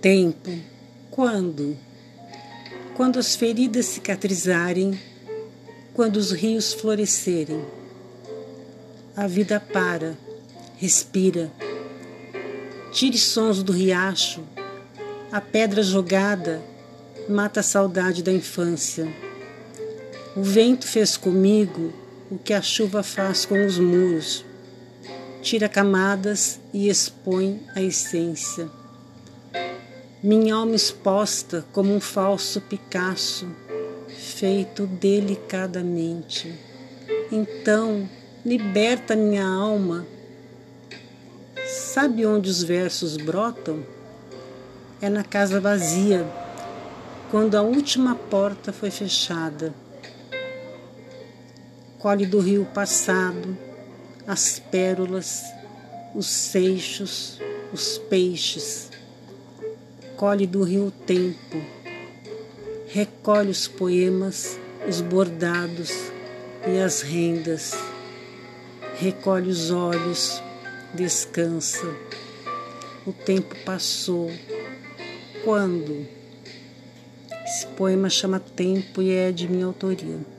Tempo, quando? Quando as feridas cicatrizarem, quando os rios florescerem. A vida para, respira. Tire sons do riacho, a pedra jogada mata a saudade da infância. O vento fez comigo o que a chuva faz com os muros. Tira camadas e expõe a essência. Minha alma exposta como um falso Picasso, feito delicadamente. Então, liberta minha alma. Sabe onde os versos brotam? É na casa vazia, quando a última porta foi fechada. Colhe do rio passado as pérolas, os seixos, os peixes. Colhe do rio tempo, recolhe os poemas, os bordados e as rendas. Recolhe os olhos, descansa. O tempo passou. Quando? Esse poema chama Tempo e é de minha autoria.